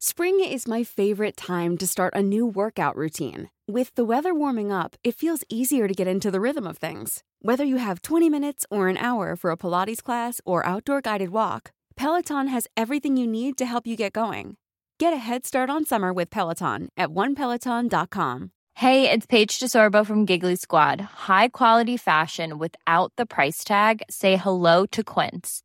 Spring is my favorite time to start a new workout routine. With the weather warming up, it feels easier to get into the rhythm of things. Whether you have 20 minutes or an hour for a Pilates class or outdoor guided walk, Peloton has everything you need to help you get going. Get a head start on summer with Peloton at onepeloton.com. Hey, it's Paige DeSorbo from Giggly Squad. High quality fashion without the price tag. Say hello to Quince.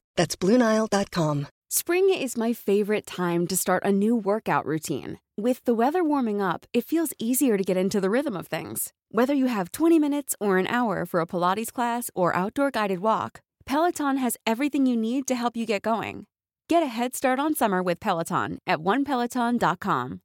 That's BlueNile.com. Spring is my favorite time to start a new workout routine. With the weather warming up, it feels easier to get into the rhythm of things. Whether you have 20 minutes or an hour for a Pilates class or outdoor guided walk, Peloton has everything you need to help you get going. Get a head start on summer with Peloton at onepeloton.com.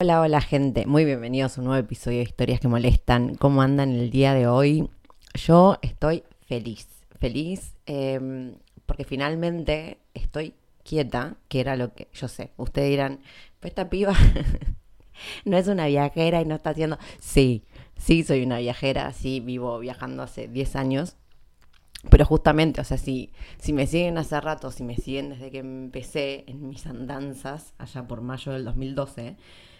Hola, hola gente, muy bienvenidos a un nuevo episodio de Historias que Molestan. ¿Cómo andan el día de hoy? Yo estoy feliz, feliz eh, porque finalmente estoy quieta, que era lo que yo sé. Ustedes dirán, pues esta piba no es una viajera y no está haciendo... Sí, sí soy una viajera, sí vivo viajando hace 10 años. Pero justamente, o sea, si, si me siguen hace rato, si me siguen desde que empecé en mis andanzas, allá por mayo del 2012,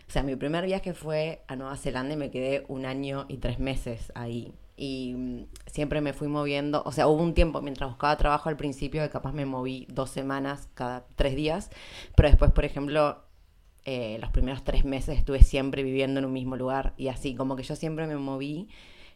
o sea, mi primer viaje fue a Nueva Zelanda y me quedé un año y tres meses ahí y mm, siempre me fui moviendo, o sea, hubo un tiempo mientras buscaba trabajo al principio que capaz me moví dos semanas cada tres días, pero después, por ejemplo, eh, los primeros tres meses estuve siempre viviendo en un mismo lugar y así, como que yo siempre me moví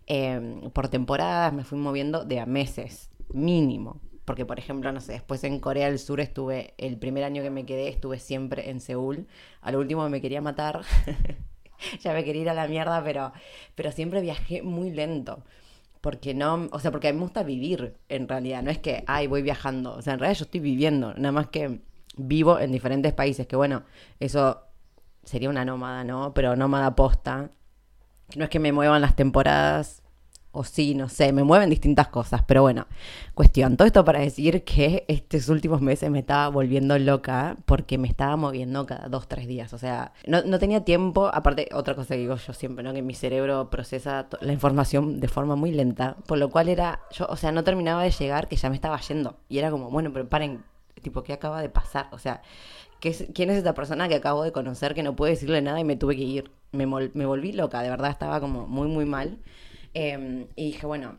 em, por temporadas, me fui moviendo de a meses, mínimo. Porque, por ejemplo, no sé, después en Corea del Sur estuve, el primer año que me quedé, estuve siempre en Seúl. Al último me quería matar. ya me quería ir a la mierda, pero, pero siempre viajé muy lento. Porque no, o sea, porque a mí me gusta vivir en realidad, no es que, ay, voy viajando, o sea, en realidad yo estoy viviendo, nada más que vivo en diferentes países, que bueno, eso sería una nómada, ¿no? Pero nómada posta, no es que me muevan las temporadas o sí, no sé, me mueven distintas cosas, pero bueno, cuestión, todo esto para decir que estos últimos meses me estaba volviendo loca porque me estaba moviendo cada dos, tres días, o sea, no, no tenía tiempo, aparte, otra cosa que digo yo siempre, ¿no? Que mi cerebro procesa la información de forma muy lenta, por lo cual era, yo, o sea, no terminaba de llegar que ya me estaba yendo, y era como, bueno, pero paren, tipo, ¿qué acaba de pasar? O sea, ¿quién es esta persona que acabo de conocer que no puede decirle nada y me tuve que ir? Me, me volví loca, de verdad estaba como muy, muy mal. Em, y dije, bueno,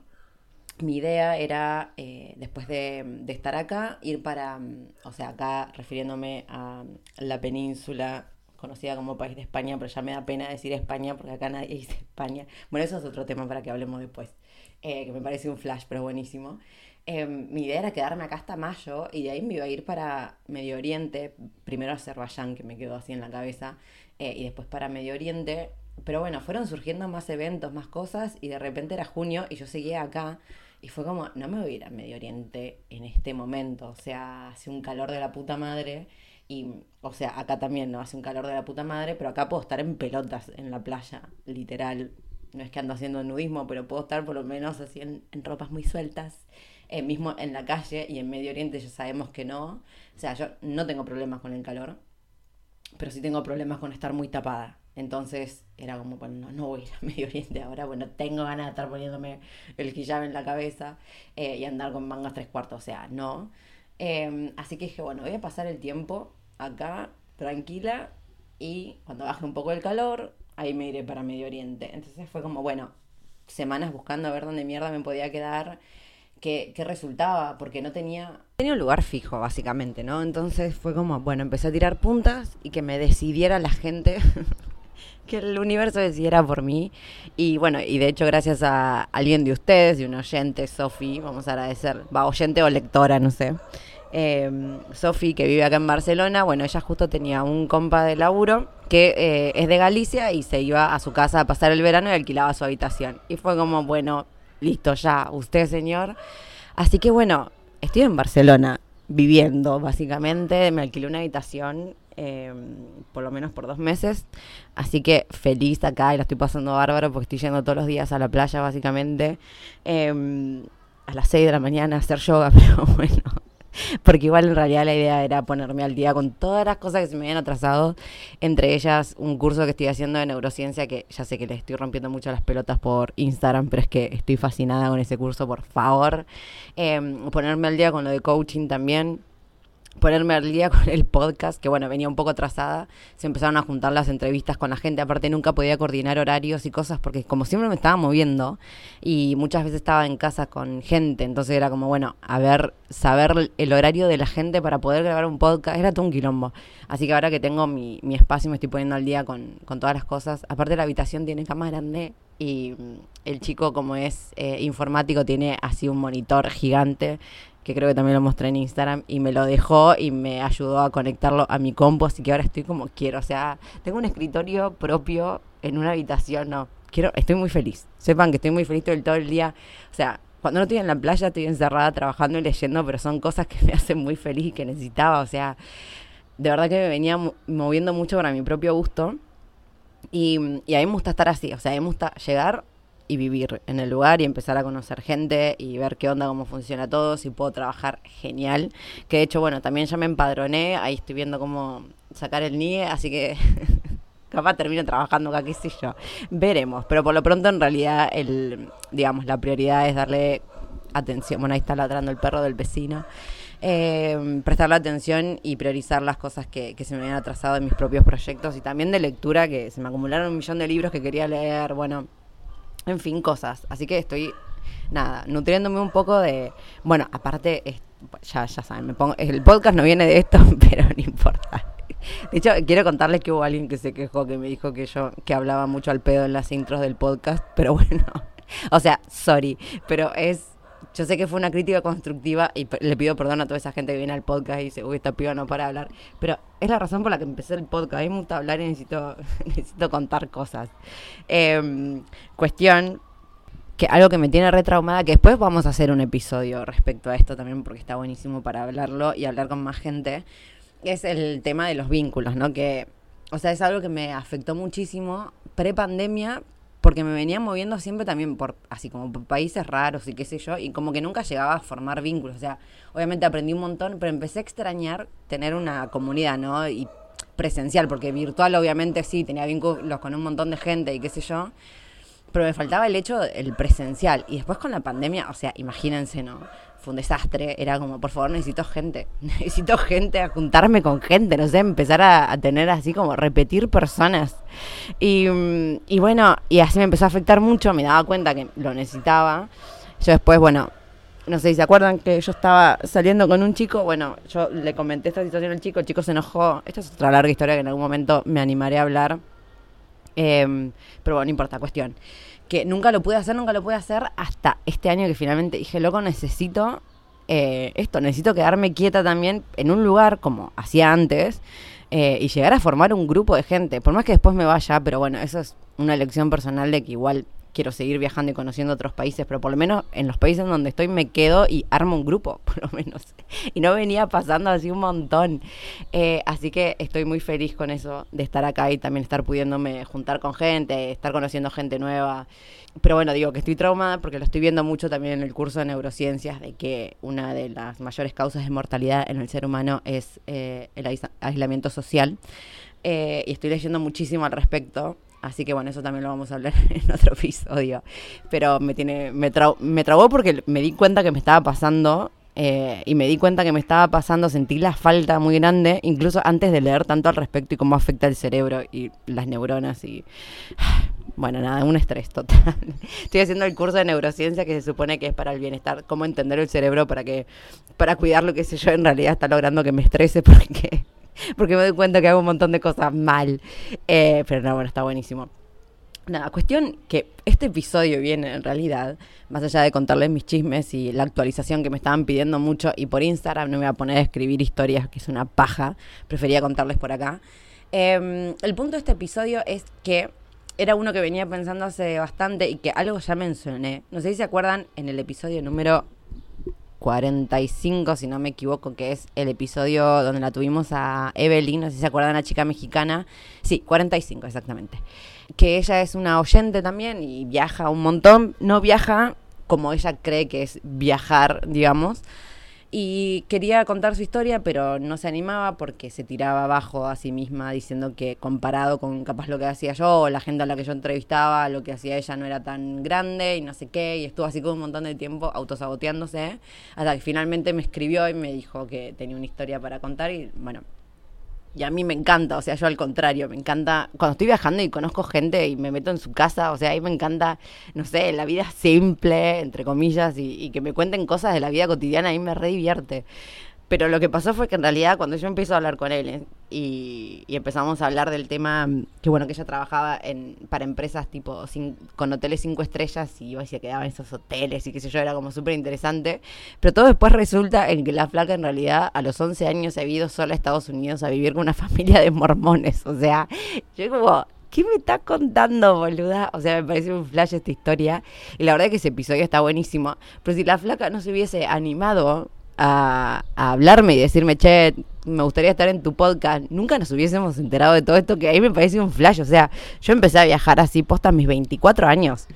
mi idea era, eh, después de, estar acá, ir para, mm, o sea, acá refiriéndome a la península conocida como país de España, pero ya me da pena decir España porque acá nadie dice España. Bueno, eso es otro tema para que hablemos después, eh, que me parece un flash, pero buenísimo. Em, mi idea era quedarme acá hasta mayo y de ahí me iba a ir para Medio Oriente, primero a Azerbaiyán, que me quedó así en la cabeza, eh, y después para Medio Oriente, pero bueno, fueron surgiendo más eventos, más cosas, y de repente era junio y yo seguía acá. Y fue como, no me voy a ir a Medio Oriente en este momento. O sea, hace un calor de la puta madre. Y, o sea, acá también, ¿no? Hace un calor de la puta madre, pero acá puedo estar en pelotas en la playa, literal. No es que ando haciendo nudismo, pero puedo estar por lo menos así en, ropas muy sueltas. Eh, mismo en la calle y en Medio Oriente ya sabemos que no. O sea, yo no tengo problemas con el calor, pero sí tengo problemas con estar muy tapada. Entonces era como, bueno, no, voy a ir a Medio Oriente ahora, bueno, tengo ganas de estar poniéndome el hijab en la cabeza eh, y andar con mangas tres cuartos, o sea, no. Em, así que dije, bueno, voy a pasar el tiempo acá, tranquila, y cuando baje un poco el calor, ahí me iré para Medio Oriente. Entonces fue como, bueno, semanas buscando a ver dónde mierda me podía quedar, que, resultaba, porque no tenía, tenía un lugar fijo, básicamente, ¿no? Entonces fue como, bueno, empecé a tirar puntas y que me decidiera la gente, que el universo decidiera por mí. Y bueno, y de hecho, gracias a alguien de ustedes, de un oyente, Sofi, vamos a agradecer, va, oyente o lectora, no sé. Eh, Sofi, que vive acá en Barcelona, bueno, ella justo tenía un compa de laburo que eh, es de Galicia y se iba a su casa a pasar el verano y alquilaba su habitación. Y fue como, bueno, listo ya, usted señor. Así que bueno, estoy en Barcelona viviendo básicamente, me alquilé una habitación em, por lo menos por dos meses, así que feliz acá y la estoy pasando bárbaro porque estoy yendo todos los días a la playa básicamente. Em, a las 6 de la mañana a hacer yoga, pero bueno, porque igual en realidad la idea era ponerme al día con todas las cosas que se me habían atrasado, entre ellas un curso que estoy haciendo de neurociencia, que ya sé que le estoy rompiendo mucho las pelotas por Instagram, pero es que estoy fascinada con ese curso, por favor. Em, ponerme al día con lo de coaching también ponerme al día con el podcast, que bueno, venía un poco atrasada, se empezaron a juntar las entrevistas con la gente, aparte nunca podía coordinar horarios y cosas, porque como siempre me estaba moviendo y muchas veces estaba en casa con gente, entonces era como, bueno, a ver, saber el horario de la gente para poder grabar un podcast, era todo un quilombo. Así que ahora que tengo mi, mi espacio me estoy poniendo al día con, con todas las cosas, aparte la habitación tiene cama grande y mm, el chico como es eh, informático tiene así un monitor gigante que creo que también lo mostré en Instagram, y me lo dejó y me ayudó a conectarlo a mi compu, así que ahora estoy como quiero, o sea, tengo un escritorio propio en una habitación, no, quiero, estoy muy feliz, sepan que estoy muy feliz todo el, todo el día, o sea, cuando no estoy en la playa estoy encerrada trabajando y leyendo, pero son cosas que me hacen muy feliz y que necesitaba, o sea, de verdad que me venía moviendo mucho para mi propio gusto. Y, y a mí me gusta estar así, o sea, a mí me gusta llegar y vivir en el lugar y empezar a conocer gente y ver qué onda, cómo funciona todo, si puedo trabajar genial. Que de hecho, bueno, también ya me empadroné, ahí estoy viendo cómo sacar el NIE, así que capaz termino trabajando acá, qué sé yo. Veremos, pero por lo pronto en realidad el, digamos, la prioridad es darle atención. Bueno, ahí está ladrando el perro del vecino. Eh, prestarle atención y priorizar las cosas que, que se me habían atrasado en mis propios proyectos y también de lectura, que se me acumularon un millón de libros que quería leer. Bueno, en fin, cosas. Así que estoy, nada, nutriéndome un poco de. Bueno, aparte, ya, ya saben, me pongo, el podcast no viene de esto, pero no importa. De hecho, quiero contarles que hubo alguien que se quejó, que me dijo que yo, que hablaba mucho al pedo en las intros del podcast, pero bueno, o sea, sorry, pero es yo sé que fue una crítica constructiva y le pido perdón a toda esa gente que viene al podcast y dice, uy, esta piba no para hablar. Pero es la razón por la que empecé el podcast. A mí me gusta hablar y necesito, necesito contar cosas. Em, cuestión que algo que me tiene retraumada, que después vamos a hacer un episodio respecto a esto también, porque está buenísimo para hablarlo y hablar con más gente, es el tema de los vínculos, ¿no? Que, o sea, es algo que me afectó muchísimo pre-pandemia, porque me venía moviendo siempre también por así como por países raros y qué sé yo, y como que nunca llegaba a formar vínculos. O sea, obviamente aprendí un montón, pero empecé a extrañar tener una comunidad, ¿no? Y presencial, porque virtual obviamente sí, tenía vínculos con un montón de gente y qué sé yo, pero me faltaba el hecho, el presencial. Y después con la pandemia, o sea, imagínense, ¿no? Fue un desastre. Era como, por favor, necesito gente. Necesito gente, a juntarme con gente, no sé, empezar a, tener así como repetir personas. Y, y, bueno, y así me empezó a afectar mucho, me daba cuenta que lo necesitaba. Yo después, bueno, no sé si se acuerdan que yo estaba saliendo con un chico, bueno, yo le comenté esta situación al chico, el chico se enojó. Esta es otra larga historia que en algún momento me animaré a hablar. Em, pero bueno, no importa, cuestión que nunca lo pude hacer, nunca lo pude hacer hasta este año que finalmente dije, loco, necesito eh, esto, necesito quedarme quieta también en un lugar como hacía antes eh, y llegar a formar un grupo de gente, por más que después me vaya, pero bueno, eso es una elección personal de que igual quiero seguir viajando y conociendo otros países, pero por lo menos en los países donde estoy me quedo y armo un grupo, por lo menos. Y no venía pasando así un montón. Eh, así que estoy muy feliz con eso, de estar acá y también estar pudiéndome juntar con gente, estar conociendo gente nueva. Pero bueno, digo que estoy traumada porque lo estoy viendo mucho también en el curso de neurociencias, de que una de las mayores causas de mortalidad en el ser humano es eh, el aislamiento social. Eh, y estoy leyendo muchísimo al respecto Así que bueno, eso también lo vamos a hablar en otro episodio. Pero me tiene, me, me trabó porque me di cuenta que me estaba pasando eh, y me di cuenta que me estaba pasando, sentí la falta muy grande, incluso antes de leer tanto al respecto y cómo afecta el cerebro y las neuronas y... Bueno, nada, un estrés total. Estoy haciendo el curso de neurociencia que se supone que es para el bienestar, cómo entender el cerebro para que, para cuidar lo que sé yo, en realidad está logrando que me estrese porque, porque me doy cuenta que hago un montón de cosas mal. Eh, pero no, bueno, está buenísimo. Nada, cuestión que este episodio viene en realidad, más allá de contarles mis chismes y la actualización que me estaban pidiendo mucho, y por Instagram no me voy a poner a escribir historias, que es una paja, prefería contarles por acá. Em, el punto de este episodio es que era uno que venía pensando hace bastante y que algo ya mencioné. No sé si se acuerdan en el episodio número 45, si no me equivoco, que es el episodio donde la tuvimos a Evelyn, no sé si se acuerdan, la chica mexicana. Sí, 45 exactamente que ella es una oyente también y viaja un montón. No viaja como ella cree que es viajar, digamos. Y quería contar su historia, pero no se animaba porque se tiraba abajo a sí misma diciendo que comparado con capaz lo que hacía yo o la gente a la que yo entrevistaba, lo que hacía ella no era tan grande y no sé qué. Y estuvo así con un montón de tiempo autosaboteándose hasta que finalmente me escribió y me dijo que tenía una historia para contar y bueno, y a mí me encanta, o sea, yo al contrario, me encanta, cuando estoy viajando y conozco gente y me meto en su casa, o sea, ahí me encanta, no sé, la vida simple, entre comillas, y, y que me cuenten cosas de la vida cotidiana, ahí me re divierte. Pero lo que pasó fue que en realidad cuando yo empiezo a hablar con él eh, y, empezamos a hablar del tema, que bueno, que ella trabajaba en, para empresas tipo con hoteles cinco estrellas y iba y se quedaba en esos hoteles y qué sé yo, era como súper interesante. Pero todo después resulta en que la flaca en realidad a los 11 años se ha ido sola a Estados Unidos a vivir con una familia de mormones. O sea, yo como, ¿qué me está contando, boluda? O sea, me parece un flash esta historia. Y la verdad es que ese episodio está buenísimo. Pero si la flaca no se hubiese animado a, hablarme y decirme, che, me gustaría estar en tu podcast, nunca nos hubiésemos enterado de todo esto, que ahí me parece un flash. O sea, yo empecé a viajar así posta mis 24 años.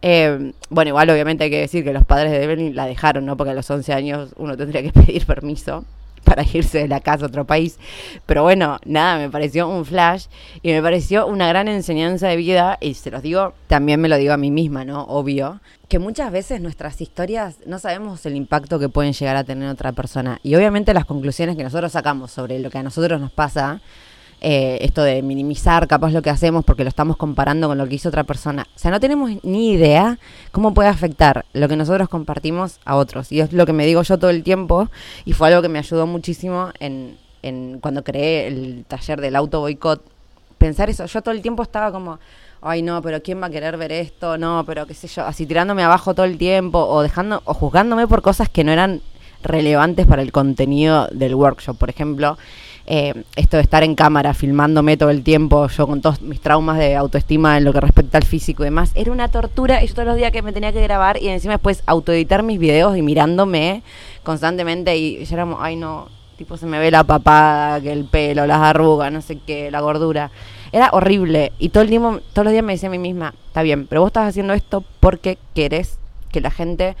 Eh, bueno, igual obviamente hay que decir que los padres de Evelyn la dejaron, ¿no? Porque a los 11 años uno tendría que pedir permiso para irse de la casa a otro país. Pero bueno, nada, me pareció un flash y me pareció una gran enseñanza de vida y se los digo, también me lo digo a mí misma, ¿no? Obvio, que muchas veces nuestras historias no sabemos el impacto que pueden llegar a tener otra persona y obviamente las conclusiones que nosotros sacamos sobre lo que a nosotros nos pasa eh, esto de minimizar capaz lo que hacemos porque lo estamos comparando con lo que hizo otra persona. O sea, no tenemos ni idea cómo puede afectar lo que nosotros compartimos a otros. Y es lo que me digo yo todo el tiempo y fue algo que me ayudó muchísimo en, en cuando creé el taller del auto boicot. Pensar eso, yo todo el tiempo estaba como, ay no, pero ¿quién va a querer ver esto? No, pero qué sé yo, así tirándome abajo todo el tiempo o dejando o juzgándome por cosas que no eran relevantes para el contenido del workshop. Por ejemplo, eh, esto de estar en cámara, filmándome todo el tiempo, yo con todos mis traumas de autoestima en lo que respecta al físico y demás, era una tortura. Y yo todos los días que me tenía que grabar y encima después autoeditar mis videos y mirándome constantemente y ya éramos, ay no, tipo se me ve la papada, que el pelo, las arrugas, no sé qué, la gordura. Era horrible y todo el tiempo, todos los días me decía a mí misma, está bien, pero vos estás haciendo esto porque querés que la gente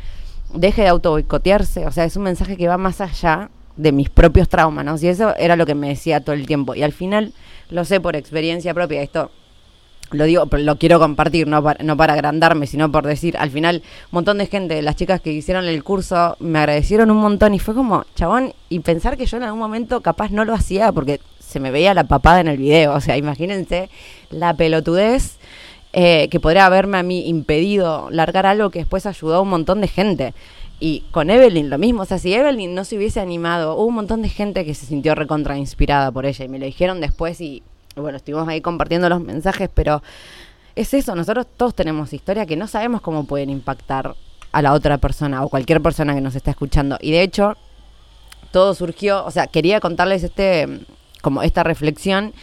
deje de auto boicotearse, o sea, es un mensaje que va más allá de mis propios traumas, ¿no? Y eso era lo que me decía todo el tiempo. Y al final, lo sé por experiencia propia, esto lo digo, lo quiero compartir, no para, no para agrandarme, sino por decir, al final, un montón de gente, las chicas que hicieron el curso, me agradecieron un montón y fue como, chabón, y pensar que yo en algún momento capaz no lo hacía porque se me veía la papada en el video, o sea, imagínense la pelotudez eh, que podría haberme a mí impedido largar algo que después ayudó a un montón de gente. Y con Evelyn lo mismo, o sea, si Evelyn no se hubiese animado, hubo un montón de gente que se sintió recontra inspirada por ella y me lo dijeron después y bueno, estuvimos ahí compartiendo los mensajes, pero es eso, nosotros todos tenemos historia que no sabemos cómo pueden impactar a la otra persona o cualquier persona que nos está escuchando. Y de hecho, todo surgió, o sea, quería contarles este como esta reflexión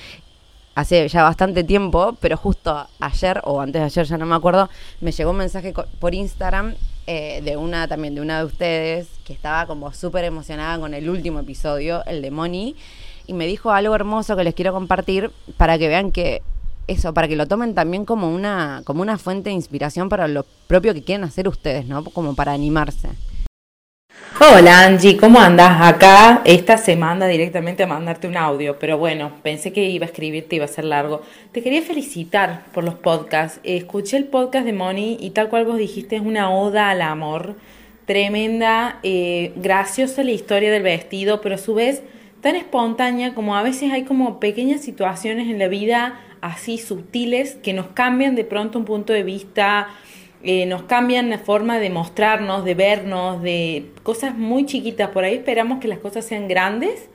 hace ya bastante tiempo, pero justo ayer o antes de ayer, ya no me acuerdo, me llegó un mensaje por Instagram eh, de una también de una de ustedes que estaba como súper emocionada con el último episodio, el de Moni, y me dijo algo hermoso que les quiero compartir para que vean que eso, para que lo tomen también como una, como una fuente de inspiración para lo propio que quieren hacer ustedes, ¿no? Como para animarse. Hola Angie, ¿cómo andas? Acá esta se manda directamente a mandarte un audio, pero bueno, pensé que iba a escribirte, iba a ser largo. Te quería felicitar por los podcasts. Escuché el podcast de Moni y tal cual vos dijiste, es una oda al amor tremenda, eh, graciosa la historia del vestido, pero a su vez tan espontánea como a veces hay como pequeñas situaciones en la vida así sutiles que nos cambian de pronto un punto de vista, eh, nos cambian la forma de mostrarnos, de vernos, de cosas muy chiquitas. Por ahí esperamos que las cosas sean grandes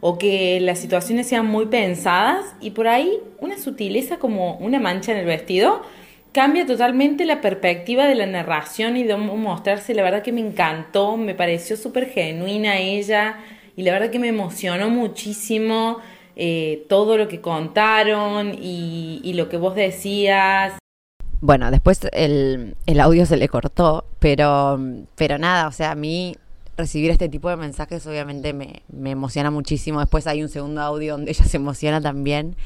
o que las situaciones sean muy pensadas y por ahí una sutileza como una mancha en el vestido cambia totalmente la perspectiva de la narración y de mostrarse. La verdad que me encantó, me pareció súper genuina ella y la verdad que me emocionó muchísimo eh, todo lo que contaron y, y, lo que vos decías. Bueno, después el, el audio se le cortó, pero, pero nada, o sea, a mí recibir este tipo de mensajes obviamente me, me emociona muchísimo. Después hay un segundo audio donde ella se emociona también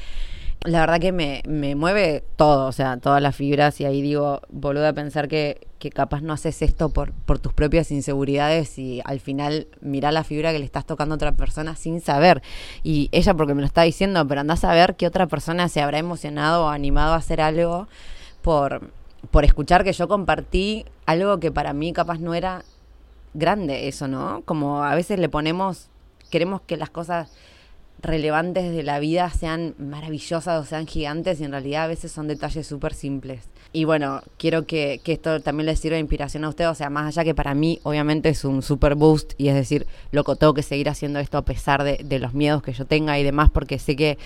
la verdad que me, me, mueve todo, o sea, todas las fibras y ahí digo, boluda, pensar que, que capaz no haces esto por, por tus propias inseguridades y al final mirá la fibra que le estás tocando a otra persona sin saber. Y ella porque me lo está diciendo, pero andás a ver que otra persona se habrá emocionado o animado a hacer algo por, por escuchar que yo compartí algo que para mí capaz no era grande eso, ¿no? Como a veces le ponemos, queremos que las cosas relevantes de la vida sean maravillosas o sean gigantes y en realidad a veces son detalles súper simples. Y bueno, quiero que, que, esto también les sirva de inspiración a ustedes, o sea, más allá que para mí obviamente es un super boost y es decir, loco, tengo que seguir haciendo esto a pesar de, de los miedos que yo tenga y demás, porque sé que,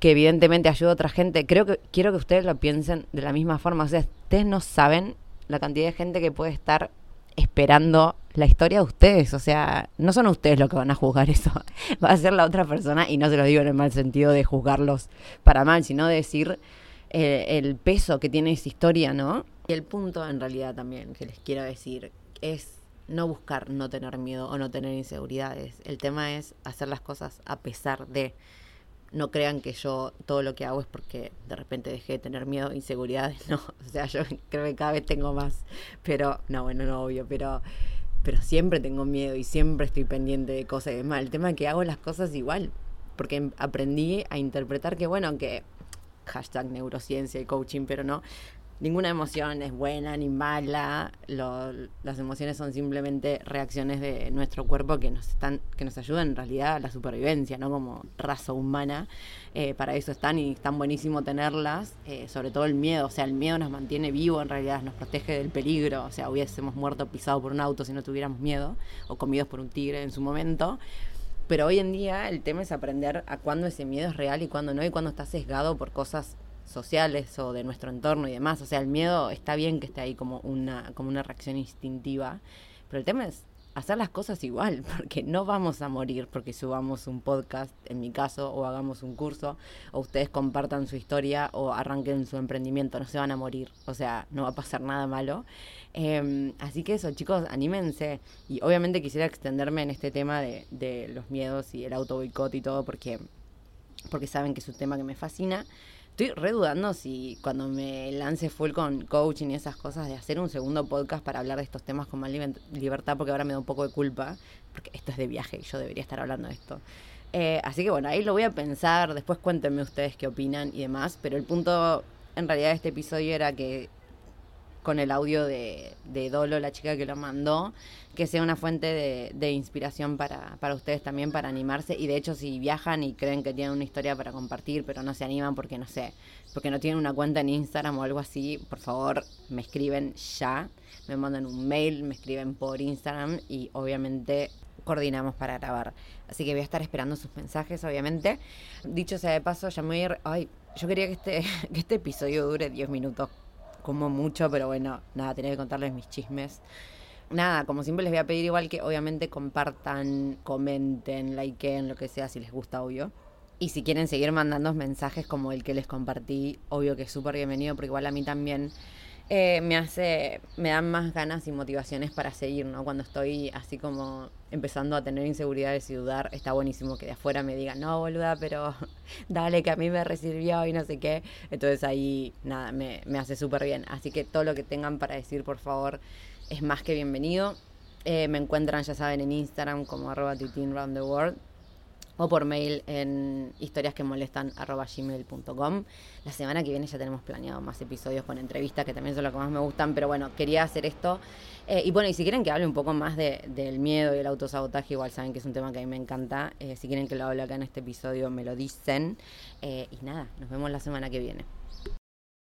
que evidentemente ayuda a otra gente. Creo que quiero que ustedes lo piensen de la misma forma, o sea, ustedes no saben la cantidad de gente que puede estar esperando la historia de ustedes. O sea, no son ustedes los que van a juzgar eso. Va a ser la otra persona, y no se lo digo en el mal sentido de juzgarlos para mal, sino de decir eh, el peso que tiene esa historia, ¿no? Y el punto en realidad también que les quiero decir es no buscar no tener miedo o no tener inseguridades. El tema es hacer las cosas a pesar de no crean que yo todo lo que hago es porque de repente dejé de tener miedo, inseguridades, no, o sea, yo creo que cada vez tengo más, pero no, bueno, no obvio, pero pero siempre tengo miedo y siempre estoy pendiente de cosas y demás. El tema es que hago las cosas igual, porque aprendí a interpretar que bueno, que hashtag neurociencia y coaching, pero no, ninguna emoción es buena ni mala. Las emociones son simplemente reacciones de nuestro cuerpo que nos están, que nos ayudan en realidad a la supervivencia, ¿no? Como raza humana. Eh, para eso están y están buenísimo tenerlas. Eh, sobre todo el miedo. O sea, el miedo nos mantiene vivo en realidad, nos protege del peligro. O sea, hubiésemos muerto pisado por un auto si no tuviéramos miedo, o comidos por un tigre en su momento. Pero hoy en día el tema es aprender a cuándo ese miedo es real y cuándo no, y cuándo está sesgado por cosas sociales o de nuestro entorno y demás. O sea, el miedo está bien que esté ahí como una, como una reacción instintiva, pero el tema es hacer las cosas igual, porque no vamos a morir porque subamos un podcast, en mi caso, o hagamos un curso, o ustedes compartan su historia o arranquen su emprendimiento, no se van a morir, o sea, no va a pasar nada malo. Eh, así que eso, chicos, anímense. Y obviamente quisiera extenderme en este tema de, de los miedos y el auto boicot y todo, porque, porque saben que es un tema que me fascina. Estoy redudando si cuando me lance full con coaching y esas cosas de hacer un segundo podcast para hablar de estos temas con más libertad, porque ahora me da un poco de culpa, porque esto es de viaje y yo debería estar hablando de esto. Eh, así que bueno, ahí lo voy a pensar, después cuéntenme ustedes qué opinan y demás, pero el punto en realidad de este episodio era que con el audio de, Dolo, la chica que lo mandó, que sea una fuente de, inspiración para, para ustedes también, para animarse. Y de hecho, si viajan y creen que tienen una historia para compartir, pero no se animan porque no sé, porque no tienen una cuenta en Instagram o algo así, por favor, me escriben ya, me mandan un mail, me escriben por Instagram y obviamente coordinamos para grabar. Así que voy a estar esperando sus mensajes, obviamente. Dicho sea de paso, ya me voy a ir... Ay, yo quería que este, que este episodio dure 10 minutos como mucho, pero bueno, nada, tenía que contarles mis chismes. Nada, como siempre les voy a pedir igual que obviamente compartan, comenten, likeen, lo que sea, si les gusta, obvio. Y si quieren seguir mandando mensajes como el que les compartí, obvio que es súper bienvenido, porque igual a mí también eh, me hace, me dan más ganas y motivaciones para seguir, ¿no? Cuando estoy así como empezando a tener inseguridades y dudar, está buenísimo que de afuera me digan, no, boluda, pero dale, que a mí me recibió y no sé qué. Entonces ahí, nada, me, me hace súper bien. Así que todo lo que tengan para decir, por favor, es más que bienvenido. Eh, me encuentran, ya saben, en Instagram como arroba the world. O por mail en historiasquemolestan.gmail.com. La semana que viene ya tenemos planeado más episodios con entrevistas, que también son los que más me gustan, pero bueno, quería hacer esto. Eh, y bueno, y si quieren que hable un poco más del miedo y el autosabotaje, igual saben que es un tema que a mí me encanta. Eh, si quieren que lo hable acá en este episodio, me lo dicen. Eh, y nada, nos vemos la semana que viene.